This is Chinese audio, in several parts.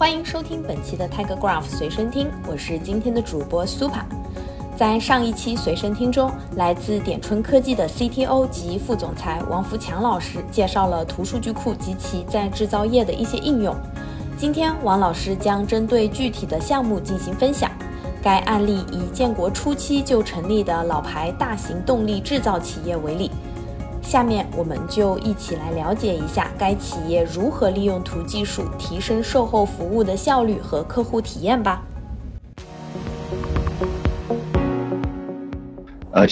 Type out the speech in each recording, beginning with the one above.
欢迎收听本期的 Tiger Graph 随身听，我是今天的主播 Super。在上一期随身听中，来自点春科技的 CTO 及副总裁王福强老师介绍了图数据库及其在制造业的一些应用。今天，王老师将针对具体的项目进行分享。该案例以建国初期就成立的老牌大型动力制造企业为例。下面我们就一起来了解一下该企业如何利用图技术提升售后服务的效率和客户体验吧。呃，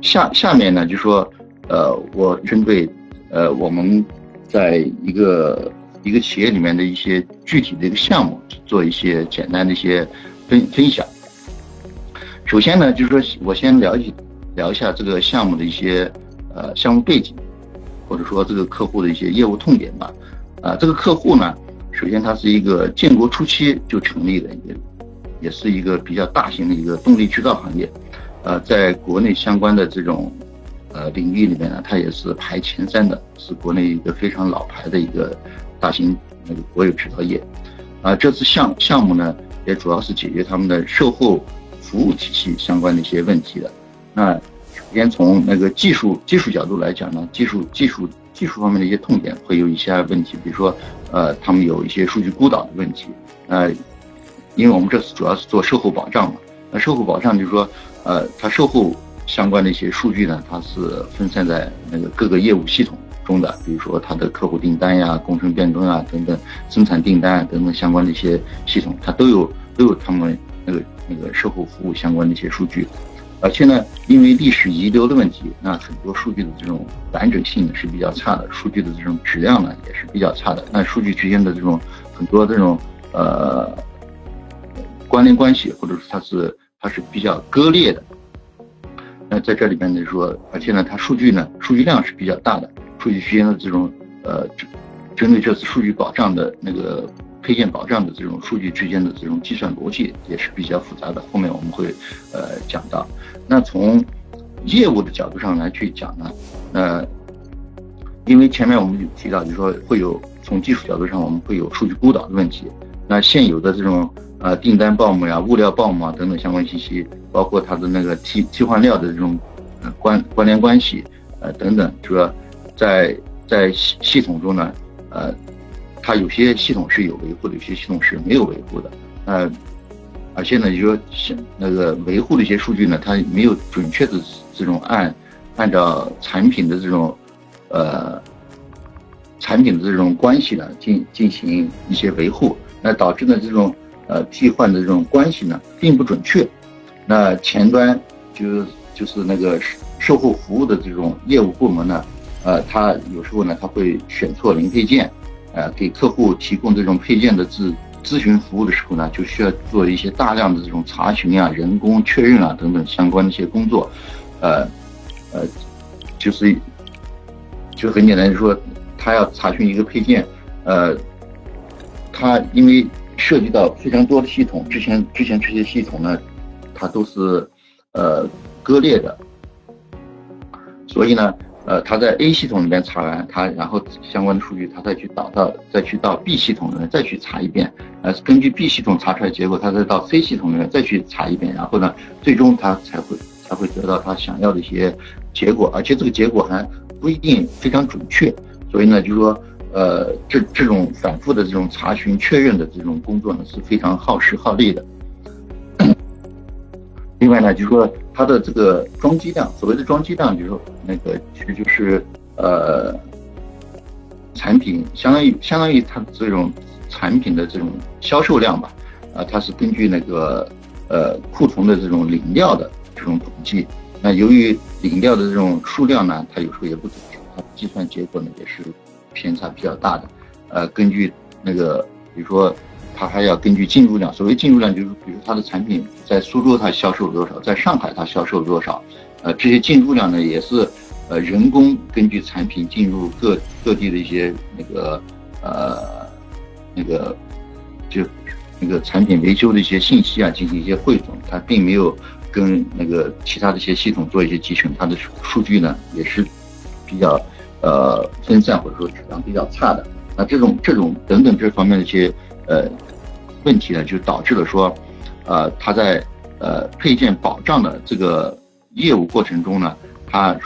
下下面呢，就说，呃，我针对，呃，我们在一个一个企业里面的一些具体的一个项目，做一些简单的一些分分享。首先呢，就是说我先了解聊一下这个项目的一些呃项目背景，或者说这个客户的一些业务痛点吧。啊，这个客户呢，首先它是一个建国初期就成立的，也也是一个比较大型的一个动力制造行业。呃，在国内相关的这种呃领域里面呢，它也是排前三的，是国内一个非常老牌的一个大型那个国有制造业。啊，这次项项目呢，也主要是解决他们的售后服务体系相关的一些问题的。那先从那个技术技术角度来讲呢，技术技术技术方面的一些痛点会有一些问题，比如说呃，他们有一些数据孤岛的问题。呃，因为我们这次主要是做售后保障嘛，那售后保障就是说。呃，它售后相关的一些数据呢，它是分散在那个各个业务系统中的，比如说它的客户订单呀、工程变更啊等等，生产订单啊等等相关的一些系统，它都有都有他们那个那个售后服务相关的一些数据。而且呢，因为历史遗留的问题，那很多数据的这种完整性是比较差的，数据的这种质量呢也是比较差的。那数据之间的这种很多这种呃关联关系，或者说它是。它是比较割裂的，那在这里面呢说，而且呢，它数据呢，数据量是比较大的，数据之间的这种呃针，针对这次数据保障的那个配件保障的这种数据之间的这种计算逻辑也是比较复杂的。后面我们会呃讲到。那从业务的角度上来去讲呢，那因为前面我们提到，就是说会有从技术角度上我们会有数据孤岛的问题，那现有的这种。呃，订单报幕呀、物料报幕啊等等相关信息，包括它的那个替替换料的这种关关联关系，呃等等，就说在在系系统中呢，呃，它有些系统是有维护的，有些系统是没有维护的，呃，而且呢，就说那个维护的一些数据呢，它没有准确的这种按按照产品的这种呃产品的这种关系呢进进行一些维护，那导致呢这种。呃，替换的这种关系呢，并不准确。那前端就就是那个售后服务的这种业务部门呢，呃，他有时候呢，他会选错零配件，呃，给客户提供这种配件的咨咨询服务的时候呢，就需要做一些大量的这种查询啊、人工确认啊等等相关的一些工作。呃，呃，就是就很简单，就说他要查询一个配件，呃，他因为。涉及到非常多的系统，之前之前这些系统呢，它都是呃割裂的，所以呢，呃，他在 A 系统里面查完，他然后相关的数据，他再去导到再去到 B 系统里面再去查一遍，呃，根据 B 系统查出来结果，他再到 C 系统里面再去查一遍，然后呢，最终他才会才会得到他想要的一些结果，而且这个结果还不一定非常准确，所以呢，就是说。呃，这这种反复的这种查询确认的这种工作呢，是非常耗时耗力的。另外呢，就是说它的这个装机量，所谓的装机量，就是说那个其实就是呃，产品相当于相当于它这种产品的这种销售量吧，啊，它是根据那个呃库存的这种领料的这种统计。那由于领料的这种数量呢，它有时候也不准确，它计算结果呢也是。偏差比较大的，呃，根据那个，比如说，他还要根据进入量。所谓进入量，就是比如他的产品在苏州他销售多少，在上海他销售多少，呃，这些进入量呢，也是呃人工根据产品进入各各地的一些那个呃那个就那个产品维修的一些信息啊进行一些汇总，它并没有跟那个其他的一些系统做一些集成，它的数据呢也是比较。呃，分散或者说质量比较差的，那这种这种等等这方面的一些呃问题呢，就导致了说，呃，他在呃配件保障的这个业务过程中呢，他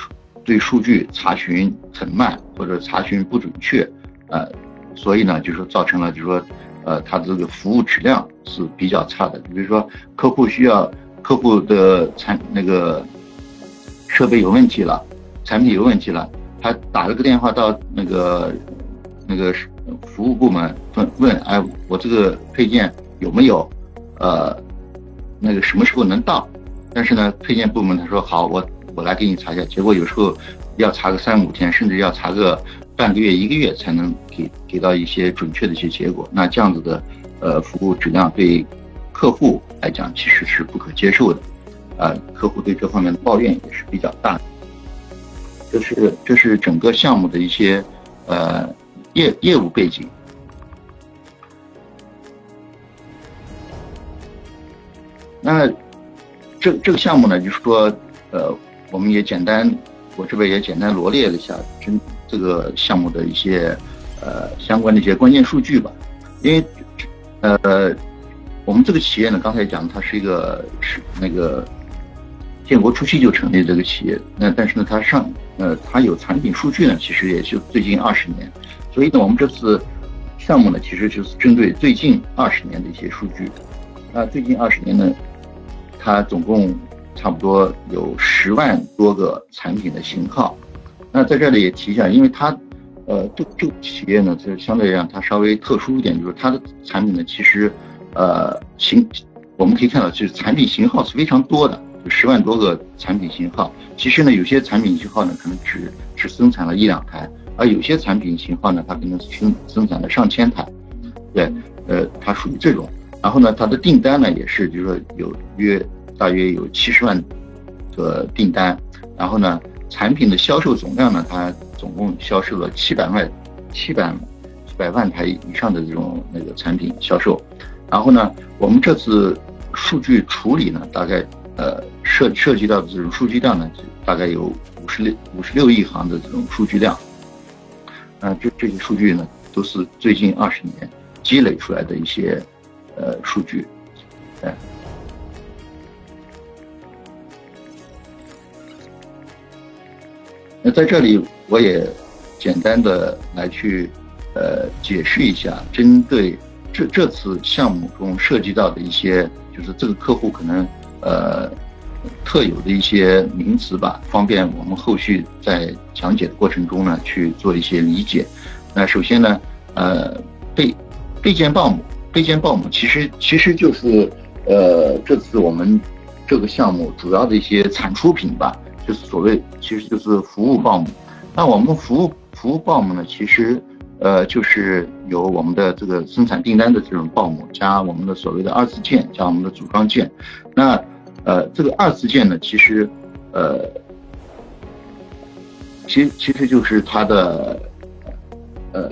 对数据查询很慢或者查询不准确，呃，所以呢，就是造成了就是说，呃，他这个服务质量是比较差的。比如说客户需要客户的产那个设备有问题了，产品有问题了，他打了个电话到那个那个服务部门问问，哎，我这个配件有没有？呃，那个什么时候能到？但是呢，配件部门他说好，我我来给你查一下。结果有时候要查个三五天，甚至要查个半个月、一个月才能给给到一些准确的一些结果。那这样子的呃服务质量对客户来讲其实是不可接受的，啊，客户对这方面的抱怨也是比较大的。这是这是整个项目的一些呃业业务背景。那这这个项目呢，就是说，呃，我们也简单，我这边也简单罗列了一下，这这个项目的一些呃相关的一些关键数据吧。因为呃，我们这个企业呢，刚才讲它是一个是那个建国初期就成立这个企业，那但是呢，它上呃它有产品数据呢，其实也就最近二十年，所以呢，我们这次项目呢，其实就是针对最近二十年的一些数据。那最近二十年呢？它总共差不多有十万多个产品的型号，那在这里也提一下，因为它，呃，这这个企业呢，就是相对来讲它稍微特殊一点，就是它的产品呢，其实，呃，型我们可以看到，就是产品型号是非常多的，就十万多个产品型号。其实呢，有些产品型号呢，可能只只生产了一两台，而有些产品型号呢，它可能生生产了上千台，对，呃，它属于这种。然后呢，它的订单呢也是，就是说有约大约有七十万个订单。然后呢，产品的销售总量呢，它总共销售了七百万、七百七百万台以上的这种那个产品销售。然后呢，我们这次数据处理呢，大概呃涉涉及到的这种数据量呢，大概有五十六五十六亿行的这种数据量。啊，这这些数据呢，都是最近二十年积累出来的一些。呃，数据，哎，那在这里我也简单的来去呃解释一下，针对这这次项目中涉及到的一些，就是这个客户可能呃特有的一些名词吧，方便我们后续在讲解的过程中呢去做一些理解。那首先呢，呃，备备件报母。备件报母其实其实就是，呃，这次我们这个项目主要的一些产出品吧，就是所谓其实就是服务报母。那我们服务服务报母呢，其实呃就是有我们的这个生产订单的这种报母，加我们的所谓的二次件，加我们的组装件。那呃这个二次件呢，其实呃其其实就是它的呃。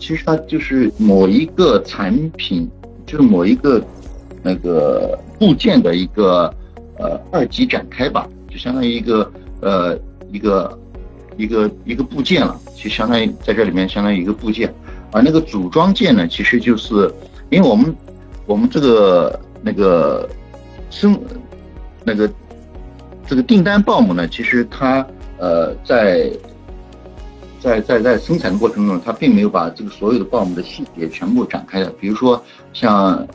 其实它就是某一个产品，就是某一个那个部件的一个呃二级展开吧，就相当于一个呃一个一个一个部件了，就相当于在这里面相当于一个部件。而那个组装件呢，其实就是因为我们我们这个那个生那个这个订单报母呢，其实它呃在。在在在生产的过程中，它并没有把这个所有的报母的细节全部展开的。比如说，像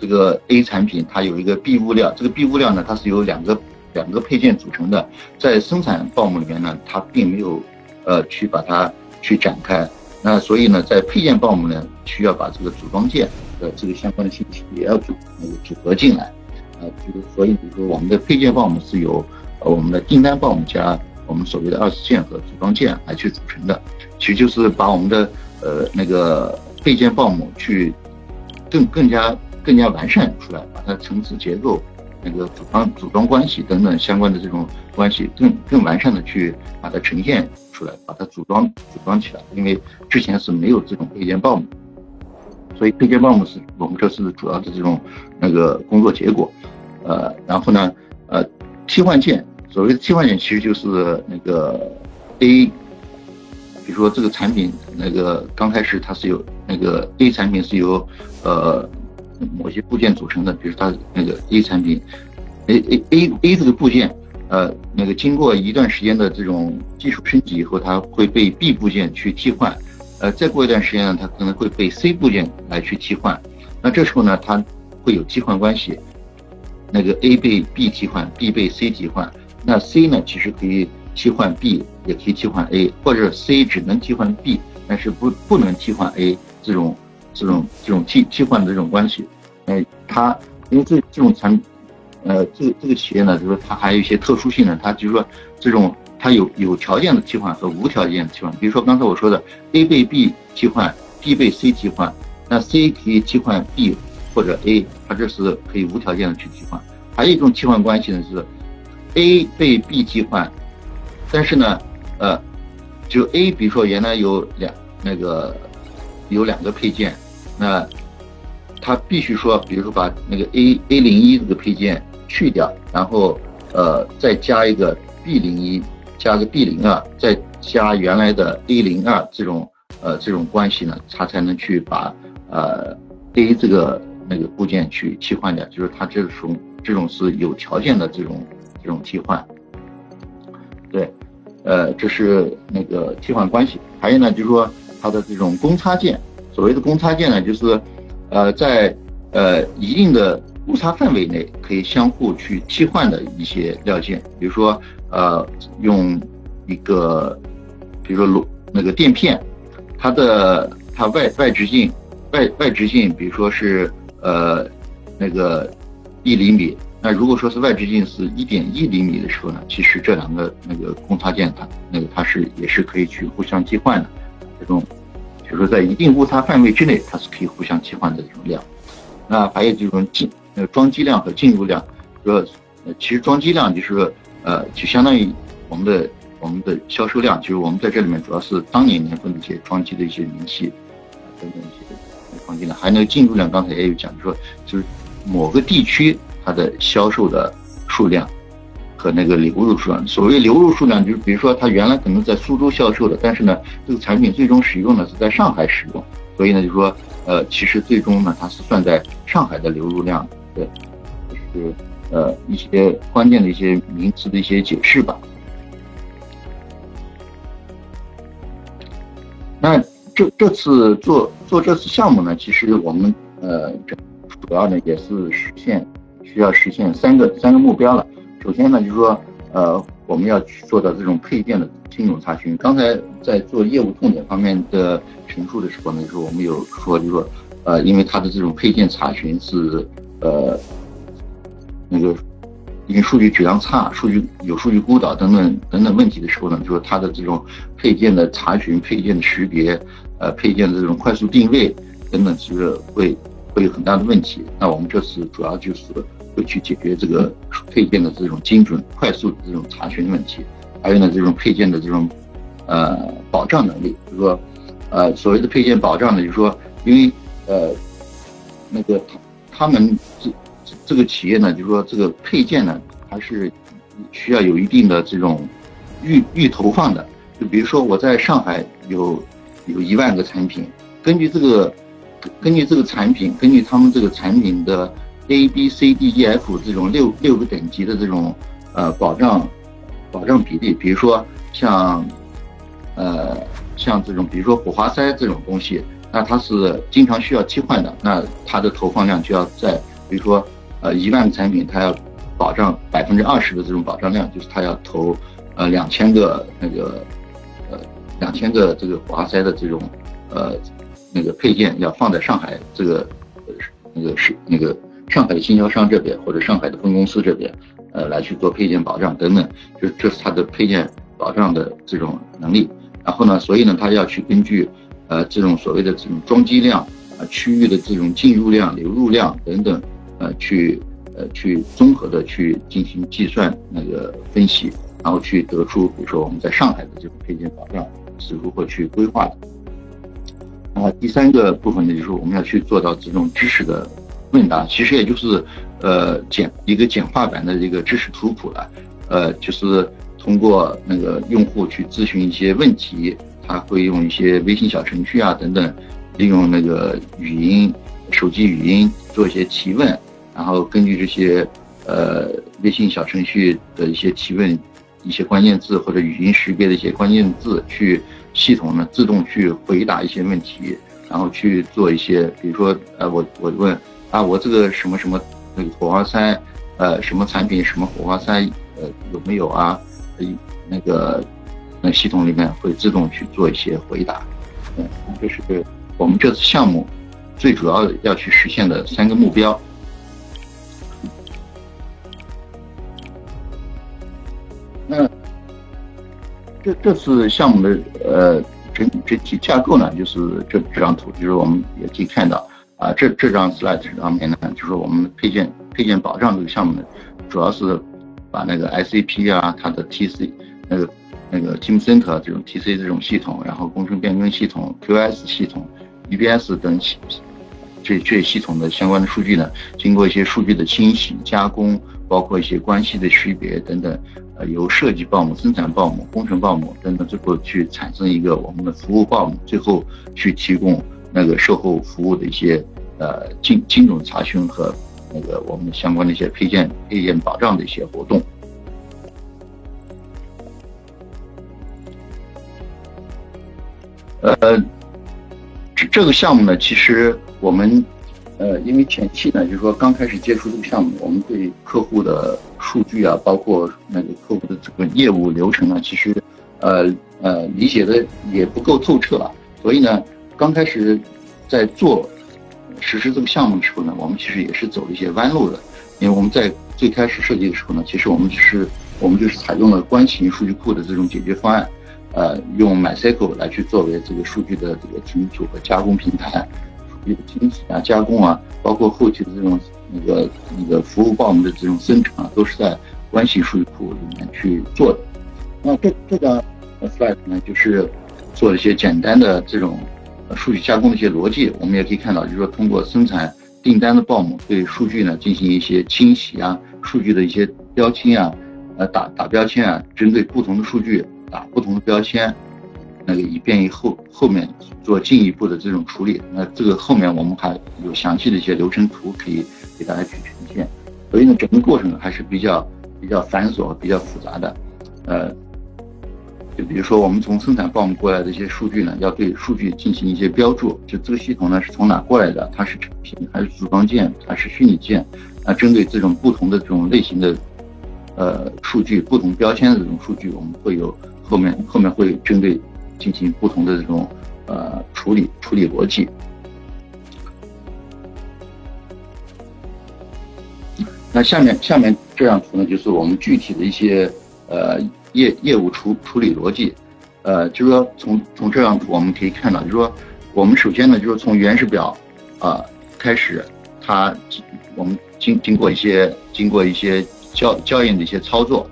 这个 A 产品，它有一个 B 物料，这个 B 物料呢，它是由两个两个配件组成的。在生产报母里面呢，它并没有呃去把它去展开。那所以呢，在配件报母呢，需要把这个组装件的这个相关的信息也要组那个组合进来。啊，就是所以，比如说我们的配件报母是由呃我们的订单报母加。我们所谓的二次件和组装件来去组成的，其实就是把我们的呃那个配件报母去更更加更加完善出来，把它层次结构、那个组装组装关系等等相关的这种关系更更完善的去把它呈现出来，把它组装组装起来。因为之前是没有这种配件报母，所以配件报母是我们这次主要的这种那个工作结果。呃，然后呢，呃，替换件。所谓的替换件其实就是那个 A，比如说这个产品那个刚开始它是有那个 A 产品是由呃某些部件组成的，比如它那个 A 产品，A A A A 这个部件，呃，那个经过一段时间的这种技术升级以后，它会被 B 部件去替换，呃，再过一段时间呢，它可能会被 C 部件来去替换。那这时候呢，它会有替换关系，那个 A 被 B 替换，B 被 C 替换，那 C 呢，其实可以替换 B，也可以替换 A，或者 C 只能替换 B，但是不不能替换 A 这种。这种这种替替换的这种关系，哎，它因为这这种产，呃，这个这个企业呢，就是说它还有一些特殊性呢，它就是说这种它有有条件的替换和无条件的替换。比如说刚才我说的 A 被 B 替换，B 被 C 替换，那 C 可以替换 B 或者 A，它这是可以无条件的去替换。还有一种替换关系呢是 A 被 B 替换，但是呢，呃，就 A，比如说原来有两那个有两个配件。那他必须说，比如说把那个 A A 零一这个配件去掉，然后呃再加一个 B 零一，加个 B 零二，再加原来的 A 零二这种呃这种关系呢，他才能去把呃 A 这个那个部件去替换掉，就是他这种这种是有条件的这种这种替换。对，呃这是那个替换关系，还有呢就是说它的这种公差件。所谓的公差件呢，就是，呃，在呃一定的误差范围内可以相互去替换的一些料件，比如说，呃，用一个，比如说螺那个垫片，它的它外外直径外外直径，比如说是呃那个一厘米，那如果说是外直径是一点一厘米的时候呢，其实这两个那个公差件它那个它是也是可以去互相替换的这种。就是说，在一定误差范围之内，它是可以互相替换的这种量。那还有这种进呃装机量和进入量，说呃其实装机量就是说呃就相当于我们的我们的销售量，就是我们在这里面主要是当年年份的一些装机的一些明细等等一些装机量，还有那个进入量。刚才也有讲，就说就是某个地区它的销售的数量。和那个流入数量，所谓流入数量，就是比如说他原来可能在苏州销售的，但是呢，这个产品最终使用呢是在上海使用，所以呢，就说，呃，其实最终呢，它是算在上海的流入量，对，就是呃一些关键的一些名词的一些解释吧。那这这次做做这次项目呢，其实我们呃主要呢也是实现需要实现三个三个目标了。首先呢，就是说，呃，我们要去做到这种配件的精准查询。刚才在做业务痛点方面的陈述的时候呢，就是我们有说，就是说，呃，因为它的这种配件查询是，呃，那个因为数据质量差、数据有数据孤岛等等等等问题的时候呢，就是它的这种配件的查询、配件的识别、呃，配件的这种快速定位等等，其实会会有很大的问题。那我们这次主要就是。会去解决这个配件的这种精准、快速的这种查询问题，还有呢，这种配件的这种呃保障能力。就是说，呃，所谓的配件保障呢，就是说，因为呃那个他他们这这个企业呢，就是说这个配件呢，它是需要有一定的这种预预投放的。就比如说我在上海有有一万个产品，根据这个根据这个产品，根据他们这个产品的。A B C D E F 这种六六个等级的这种呃保障保障比例，比如说像呃像这种，比如说火花塞这种东西，那它是经常需要替换的，那它的投放量就要在，比如说呃一万个产品，它要保障百分之二十的这种保障量，就是它要投呃两千个那个呃两千个这个火花塞的这种呃那个配件要放在上海这个那个是那个。上海的经销商这边或者上海的分公司这边，呃，来去做配件保障等等，就这是它的配件保障的这种能力。然后呢，所以呢，它要去根据，呃，这种所谓的这种装机量啊、区域的这种进入量、流入量等等，呃，去呃去综合的去进行计算那个分析，然后去得出，比如说我们在上海的这种配件保障是如何去规划的。啊，第三个部分呢，就是我们要去做到这种知识的。问答其实也就是，呃，简一个简化版的一个知识图谱了，呃，就是通过那个用户去咨询一些问题，他会用一些微信小程序啊等等，利用那个语音、手机语音做一些提问，然后根据这些呃微信小程序的一些提问，一些关键字或者语音识别的一些关键字，去系统呢自动去回答一些问题，然后去做一些，比如说呃我我问啊我这个什么什么那个火花塞呃什么产品什么火花塞呃有没有啊？那个那系统里面会自动去做一些回答。嗯，这是我们这次项目最主要要去实现的三个目标。那这这次项目的呃整整体架构呢，就是这这张图，就是我们也可以看到啊，这这张 slide 上面呢，就是我们配件配件保障这个项目呢，主要是把那个 SAP 啊，它的 TC 那个。那个 Teamcenter 这种 TC 这种系统，然后工程变更系统、QS 系统、EBS 等系这这系统的相关的数据呢，经过一些数据的清洗、加工，包括一些关系的识别等等，呃，由设计报幕、生产报幕、工程报幕等等，最后去产生一个我们的服务报幕，最后去提供那个售后服务的一些呃精精准查询和那个我们相关的一些配件配件保障的一些活动。呃，这这个项目呢，其实我们，呃，因为前期呢，就是说刚开始接触这个项目，我们对客户的数据啊，包括那个客户的这个业务流程啊，其实，呃呃，理解的也不够透彻啊。所以呢，刚开始在做实施这个项目的时候呢，我们其实也是走了一些弯路的。因为我们在最开始设计的时候呢，其实我们是我们就是采用了关系型数据库的这种解决方案。呃，用 MySQL 来去作为这个数据的这个存储和加工平台，数据的清洗啊、加工啊，包括后期的这种那个那个服务报幕的这种生成啊，都是在关系数据库里面去做的。那这这个 slide 呢，就是做一些简单的这种数据加工的一些逻辑。我们也可以看到，就是说通过生产订单的报幕，对数据呢进行一些清洗啊，数据的一些标签啊，呃打打标签啊，针对不同的数据。打不同的标签，那个以便于后后面做进一步的这种处理。那这个后面我们还有详细的一些流程图可以给大家去呈现。所以呢，整个过程还是比较比较繁琐、比较复杂的。呃，就比如说我们从生产报幕过来的一些数据呢，要对数据进行一些标注，就这个系统呢是从哪过来的？它是成品还是组装件还是虚拟件？那针对这种不同的这种类型的呃数据、不同标签的这种数据，我们会有。后面后面会针对进行不同的这种呃处理处理逻辑。那下面下面这张图呢，就是我们具体的一些呃业业务处处理逻辑。呃，就是说从从这样我们可以看到，就是说我们首先呢，就是从原始表啊开始，它我们经经过一些经过一些交交印的一些操作。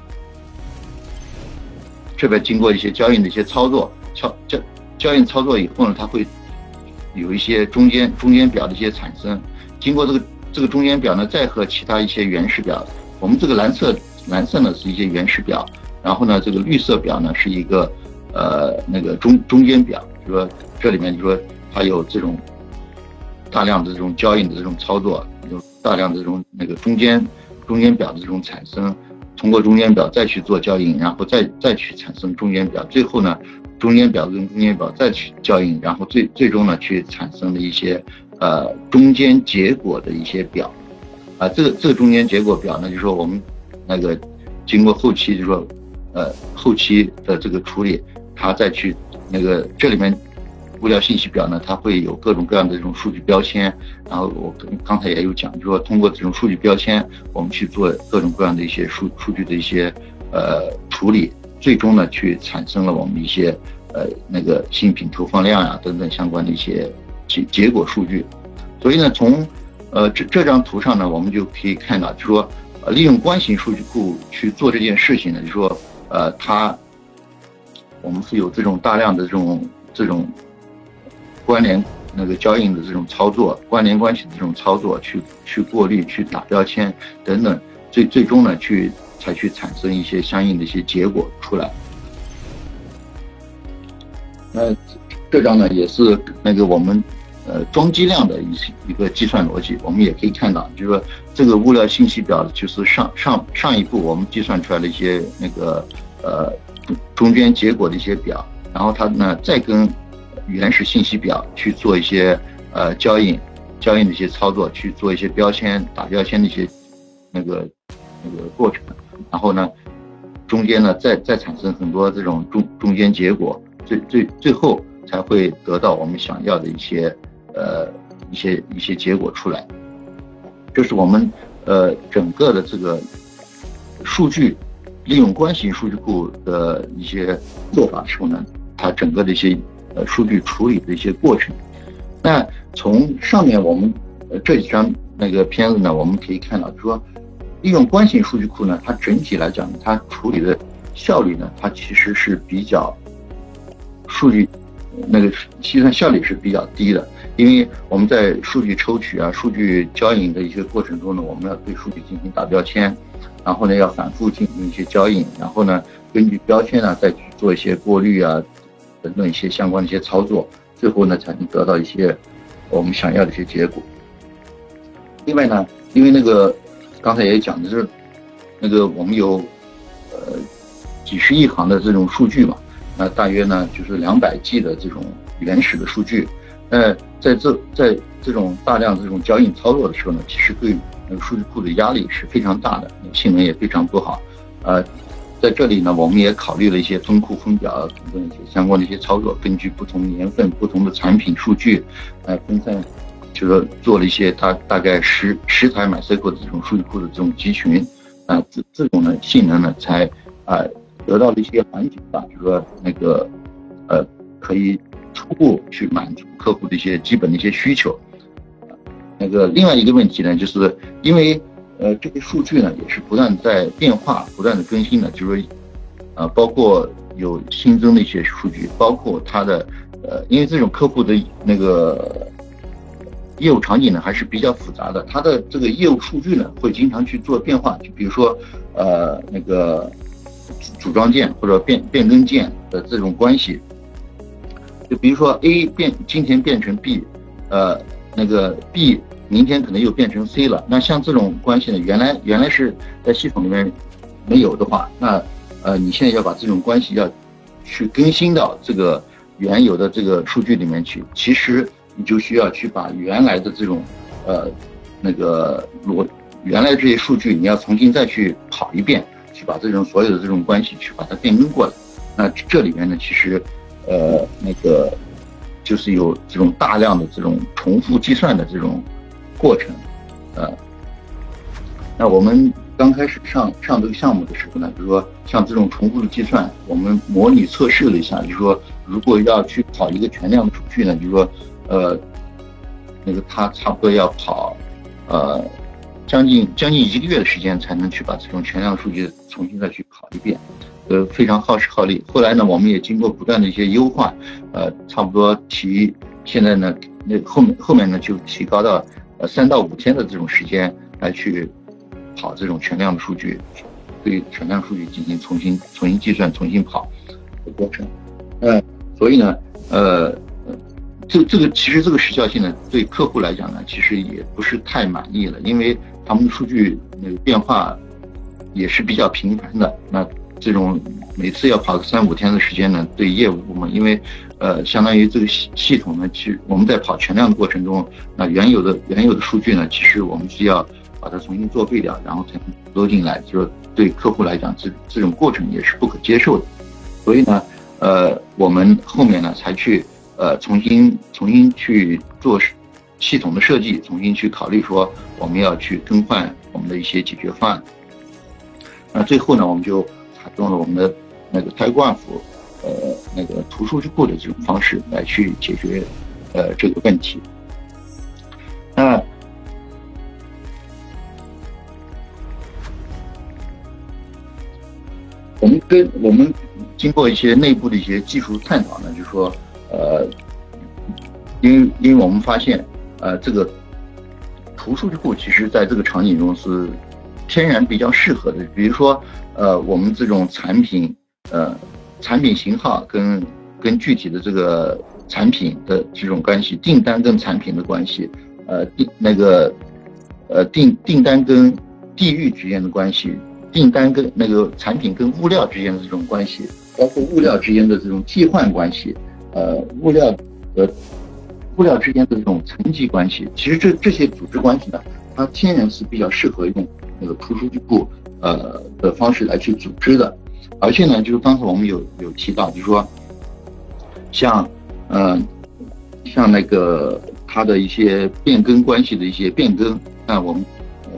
这边经过一些交印的一些操作，交交交印操作以后呢，它会有一些中间中间表的一些产生。经过这个这个中间表呢，再和其他一些原始表，我们这个蓝色蓝色呢是一些原始表，然后呢这个绿色表呢是一个呃那个中中间表，就说这里面就说它有这种大量的这种交印的这种操作，有大量的这种那个中间中间表的这种产生。通过中间表再去做交印，然后再再去产生中间表，最后呢，中间表跟中间表再去交印，然后最最终呢去产生的一些呃中间结果的一些表，啊，这个这个中间结果表呢，就是说我们那个经过后期就说呃后期的这个处理，它再去那个这里面。物料信息表呢，它会有各种各样的这种数据标签，然后我刚才也有讲，就说通过这种数据标签，我们去做各种各样的一些数数据的一些呃处理，最终呢去产生了我们一些呃那个新品投放量呀等等相关的一些结结果数据。所以呢，从呃这这张图上呢，我们就可以看到，就说利用关系数据库去做这件事情呢，就说呃它我们是有这种大量的这种这种。关联那个交印的这种操作，关联关系的这种操作，去去过滤、去打标签等等，最最终呢，去才去产生一些相应的一些结果出来。那这张呢，也是那个我们呃装机量的一些一个计算逻辑。我们也可以看到，就是说这个物料信息表就是上上上一步我们计算出来的一些那个呃中间结果的一些表，然后它呢再跟原始信息表去做一些呃交易交易的一些操作，去做一些标签打标签的一些那个那个过程，然后呢。中间呢，再再产生很多这种中中间结果，最最最后才会得到我们想要的一些呃一些一些结果出来。这是我们呃整个的这个数据利用关系数据库的一些做法的时候呢，它整个的一些呃数据处理的一些过程。那从上面我们呃这几张那个片子呢，我们可以看到，就说。利用关系数据库呢，它整体来讲，它处理的效率呢，它其实是比较数据那个计算效率是比较低的，因为我们在数据抽取啊、数据交引的一些过程中呢，我们要对数据进行打标签，然后呢要反复进行一些交引，然后呢根据标签呢再去做一些过滤啊等等一些相关的一些操作，最后呢才能得到一些我们想要的一些结果。另外呢，因为那个。刚才也讲的是，那个我们有呃几十亿行的这种数据嘛，那大约呢就是两百 G 的这种原始的数据，呃，在这在这种大量这种交易操作的时候呢，其实对那个数据库的压力是非常大的，性能也非常不好。呃，在这里呢，我们也考虑了一些分库分表等等一些相关的一些操作，根据不同年份、不同的产品数据来分散。就是做了一些大大概十十台 MySQL 的这种数据库的这种集群，啊，这这种呢性能呢才啊得到了一些缓解吧，就说那个呃可以初步去满足客户的一些基本的一些需求。那个另外一个问题呢，就是因为呃这些数据呢也是不断在变化、不断的更新的，就是说呃包括有新增的一些数据，包括它的呃因为这种客户的那个。业务场景呢还是比较复杂的，它的这个业务数据呢会经常去做变化，就比如说，呃，那个组装件或者变变更件的这种关系，就比如说 A 变今天变成 B，呃，那个 B 明天可能又变成 C 了，那像这种关系呢，原来原来是在系统里面没有的话，那呃你现在要把这种关系要去更新到这个原有的这个数据里面去，其实。你就需要去把原来的这种，呃，那个逻原来这些数据，你要重新再去跑一遍，去把这种所有的这种关系去把它变更过来。那这里面呢，其实，呃，那个就是有这种大量的这种重复计算的这种过程，呃，那我们刚开始上上这个项目的时候呢，就是说像这种重复的计算，我们模拟测试了一下，就是说如果要去跑一个全量的数据呢，就是说。呃，那个他差不多要跑，呃，将近将近一个月的时间才能去把这种全量数据重新再去跑一遍，呃，非常耗时耗力。后来呢，我们也经过不断的一些优化，呃，差不多提现在呢，那后面后面呢就提高到呃三到五天的这种时间来去跑这种全量的数据，对全量数据进行重新重新计算、重新跑的过程。呃，所以呢，呃。这这个其实这个时效性呢，对客户来讲呢，其实也不是太满意了，因为他们的数据那个变化也是比较频繁的。那这种每次要跑个三五天的时间呢，对业务部门，因为呃，相当于这个系系统呢，其实我们在跑全量的过程中，那原有的原有的数据呢，其实我们需要把它重新作废掉，然后才能录进来，就是对客户来讲，这这种过程也是不可接受的。所以呢，呃，我们后面呢才去。呃，重新重新去做系统的设计，重新去考虑说我们要去更换我们的一些解决方案。那最后呢，我们就采用了我们的那个 TigerGraph，呃，那个图数据库的这种方式来去解决呃这个问题。那我们跟我们经过一些内部的一些技术探讨呢，就是说。呃，因因为我们发现，呃，这个图数据库其实在这个场景中是天然比较适合的。比如说，呃，我们这种产品，呃，产品型号跟跟具体的这个产品的这种关系，订单跟产品的关系，呃，订那个，呃，订订单跟地域之间的关系，订单跟那个产品跟物料之间的这种关系，包括物料之间的这种替换关系，呃，物料呃物料之间的这种层级关系，其实这这些组织关系呢，它天然是比较适合用那个图数据库呃的方式来去组织的，而且呢，就是刚才我们有有提到，就是说，像。嗯，像那个它的一些变更关系的一些变更，那我们呃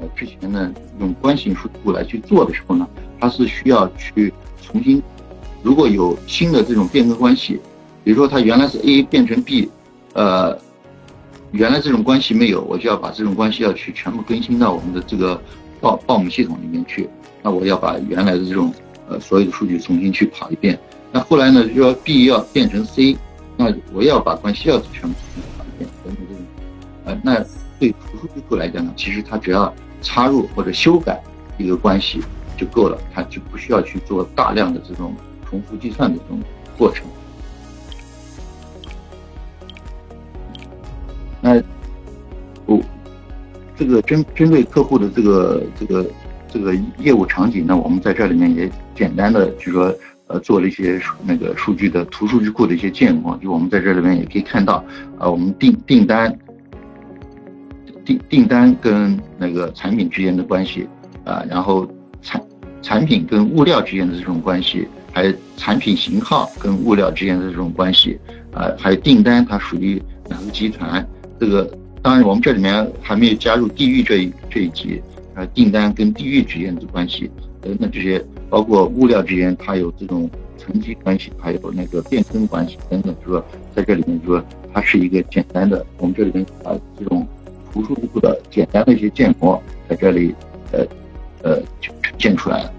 呃之前呢用关系数据库来去做的时候呢，它是需要去重新，如果有新的这种变更关系，比如说它原来是 A 变成 B，呃，原来这种关系没有，我就要把这种关系要去全部更新到我们的这个报报名系统里面去，那我要把原来的这种呃所有的数据重新去跑一遍。那后来呢？就要 B 要变成 C，那我要把关系要全部重新跑一遍等等这种，呃，那对图数据库来讲呢，其实它只要插入或者修改一个关系就够了，它就不需要去做大量的这种重复计算的这种过程。那我这个针针对客户的这个这个这个业务场景呢，我们在这里面也简单的就说。呃，做了一些那个数据的图数据库的一些建模，就我们在这里面也可以看到，呃，我们订订单订订单跟那个产品之间的关系，啊，然后产产品跟物料之间的这种关系，还有产品型号跟物料之间的这种关系，啊，还有订单它属于哪个集团？这个当然我们这里面还没有加入地域这一这一级，呃，订单跟地域之间的关系等等这些。包括物料之间，它有这种层级关系，还有那个变更关系等等，就说在这里面，就说它是一个简单的，我们这里面把这种图数据库的简单的一些建模在这里，呃，呃，就呈现出来了。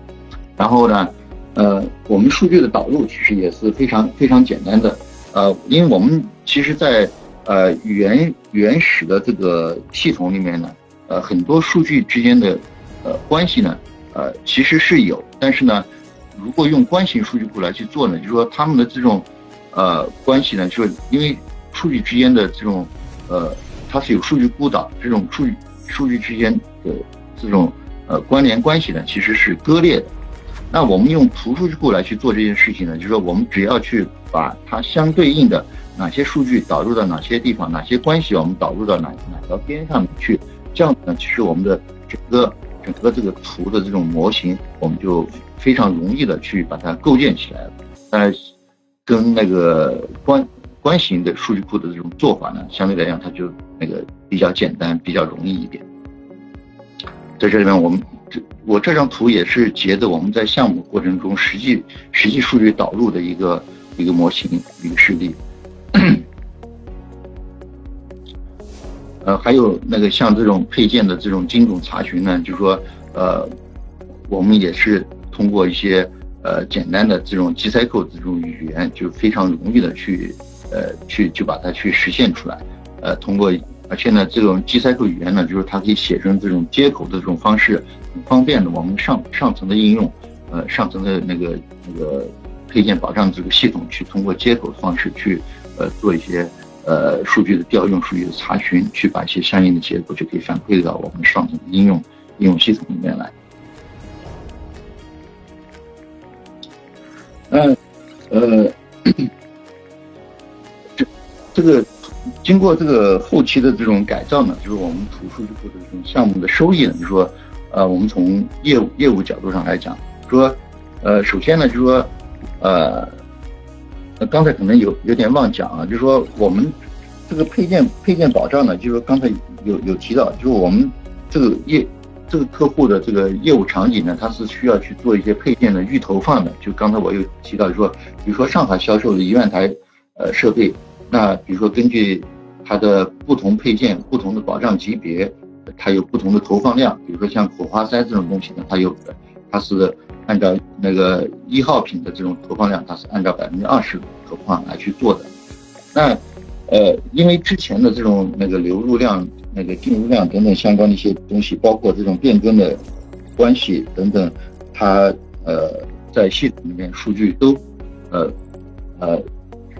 然后呢，呃，我们数据的导入其实也是非常非常简单的，呃，因为我们其实，在呃原原始的这个系统里面呢，呃，很多数据之间的呃关系呢。呃，其实是有，但是呢，如果用关系数据库来去做呢，就是说他们的这种，呃，关系呢，就是因为数据之间的这种，呃，它是有数据孤岛，这种数据数据之间的这种呃关联关系呢，其实是割裂的。那我们用图数据库来去做这件事情呢，就是说我们只要去把它相对应的哪些数据导入到哪些地方，哪些关系我们导入到哪哪条边上面去，这样呢，其实我们的整个。整个这个图的这种模型，我们就非常容易的去把它构建起来了。呃，跟那个关关型的数据库的这种做法呢，相对来讲，它就那个比较简单，比较容易一点。在这里面，我们这我这张图也是截的我们在项目过程中实际实际数据导入的一个一个模型一个示例。呃，还有那个像这种配件的这种精准查询呢，就是说，呃，我们也是通过一些呃简单的这种 G-cycle 这种语言，就非常容易的去呃去就把它去实现出来。呃，通过而且呢，这种 G-cycle 语言呢，就是它可以写成这种接口的这种方式，很方便的。我们上上层的应用，呃，上层的那个那个配件保障这个系统，去通过接口的方式去呃做一些。呃，数据的调用、数据的查询，去把一些相应的结果就可以反馈到我们上层的应用应用系统里面来。嗯，呃，这这个经过这个后期的这种改造呢，就是我们图数据库的这种项目的收益呢，就是说，呃，我们从业务业务角度上来讲，说，呃，首先呢，就是说，呃。刚才可能有有点忘讲啊，就是说我们这个配件配件保障呢，就是说刚才有有提到，就是我们这个业这个客户的这个业务场景呢，它是需要去做一些配件的预投放的。就刚才我有提到，就说比如说上海销售的一万台呃设备，那比如说根据它的不同配件、不同的保障级别，它有不同的投放量。比如说像火花塞这种东西呢，它有它是。按照那个一号品的这种投放量，它是按照百分之二十投放来去做的。那，呃，因为之前的这种那个流入量、那个进入量等等相关的一些东西，包括这种变更的关系等等，它呃在系统里面数据都，呃呃，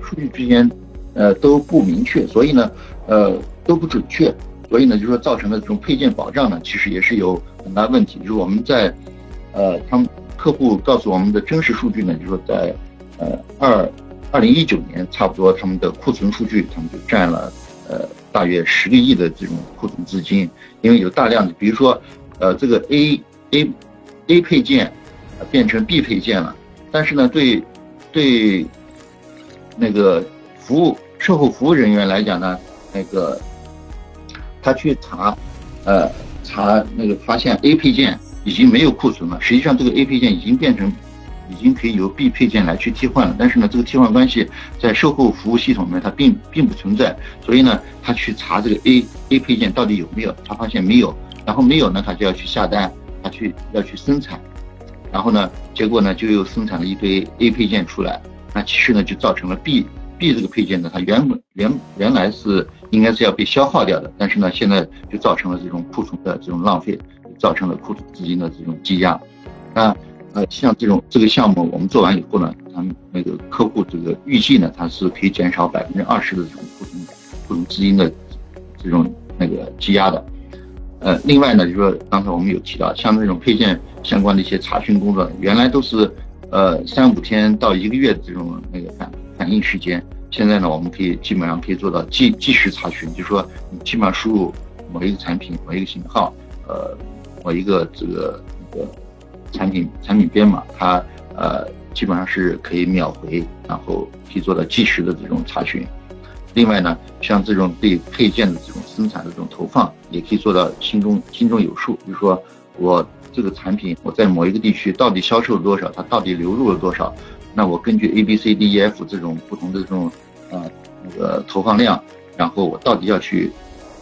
数据之间呃都不明确，所以呢，呃都不准确，所以呢，就说造成的这种配件保障呢，其实也是有很大问题。就是我们在，呃，他们客户告诉我们的真实数据呢，就是说在，呃二二零一九年差不多他们的库存数据，他们就占了呃大约十个亿的这种库存资金，因为有大量的，比如说，呃这个 A A A 配件变成 B 配件了，但是呢，对对那个服务售后服务人员来讲呢，那个他去查，呃，查那个发现 A 配件已经没有库存了，实际上这个 A 配件已经变成，已经可以由 B 配件来去替换了。但是呢，这个替换关系在售后服务系统里面它并并不存在，所以呢，他去查这个 A A 配件到底有没有，他发现没有，然后没有呢，他就要去下单，他去要去生产，然后呢，结果呢就又生产了一堆 A 配件出来，那其实呢就造成了 B。B 这个配件呢，它原本原原来是应该是要被消耗掉的，但是呢，现在就造成了这种库存的这种浪费，造成了库存资金的这种积压。那呃，像这种这个项目我们做完以后呢，他们那个客户这个预计呢，它是可以减少百分之二十的这种库存库存资金的这种那个积压的。呃，另外呢，就是说刚才我们有提到，像这种配件相关的一些查询工作，原来都是呃三五天到一个月的这种那个反反应时间，现在呢，我们可以基本上可以做到即即时查询，就是说你基本上输入某一个产品、某一个型号，呃，某一个这个这个产品产品编码，它呃基本上是可以秒回，然后可以做到即时的这种查询。另外呢，像这种对配件的这种生产的这种投放，也可以做到心中心中有数，比如说我这个产品我在某一个地区到底销售了多少，它到底流入了多少。那我根据 A B C D E F 这种不同的这种呃那个投放量，然后我到底要去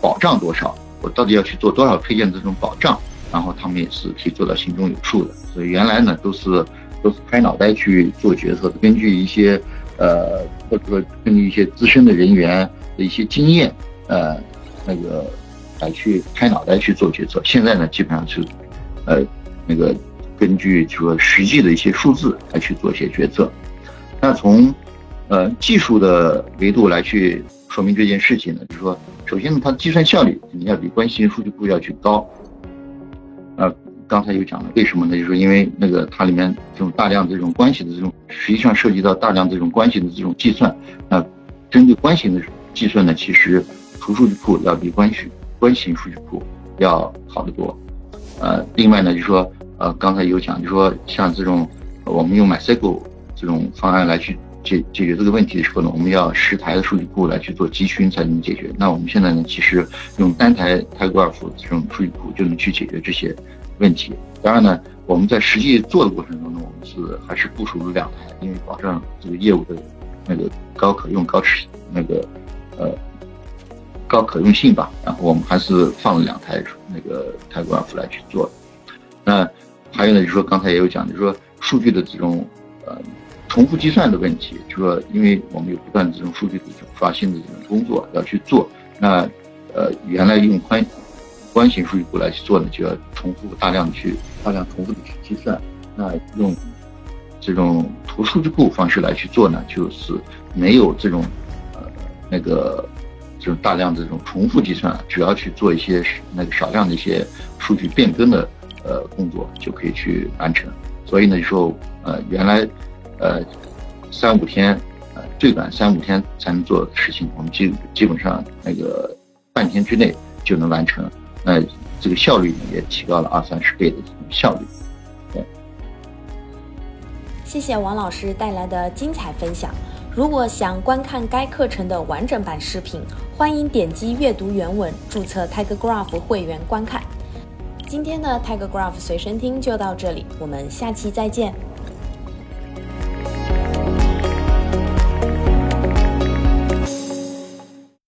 保障多少？我到底要去做多少配件的这种保障？然后他们也是可以做到心中有数的。所以原来呢都是都是拍脑袋去做决策，根据一些呃或者说根据一些资深的人员的一些经验呃那个来去拍脑袋去做决策。现在呢基本上是呃那个。根据就说实际的一些数字来去做一些决策，那从呃技术的维度来去说明这件事情呢，就是说，首先呢，它的计算效率肯定要比关系型数据库要去高。刚才有讲了，为什么呢？就是，因为那个它里面这种大量这种关系的这种，实际上涉及到大量这种关系的这种计算。那针对关系的计算呢，其实图数据库要比关系关系数据库要好得多。呃，另外呢，就说。呃，刚才有讲，就说像这种我们用 MySQL 这种方案来去解解决这个问题的时候呢，我们要十台的数据库来去做集群才能解决。那我们现在呢，其实用单台 TigerGraph 这种数据库就能去解决这些问题。当然呢，我们在实际做的过程中呢，我们是还是部署了两台，因为保证这个业务的那个高可用、高持那个呃高可用性吧。然后我们还是放了两台那个开关来去做。那还有呢，就是说刚才也有讲，就是说数据的这种呃重复计算的问题，就说因为我们有不断这种数据的这种刷新的这种工作要去做，那呃原来用宽关型数据库来去做呢，就要重复大量的去大量重复的去计算，那用这种图数据库方式来去做呢，就是没有这种呃那个这种大量的这种重复计算，只要去做一些那个少量的一些数据变更的。呃，工作就可以去完成，所以呢，就说呃，原来呃三五天，呃最短三五天才能做的事情，我们基基本上那个半天之内就能完成，那这个效率也提高了二三十倍的这种效率。对，谢谢王老师带来的精彩分享。如果想观看该课程的完整版视频，欢迎点击阅读原文，注册 TigerGraph 会员观看。今天的 Tiger Graph 随身听就到这里，我们下期再见。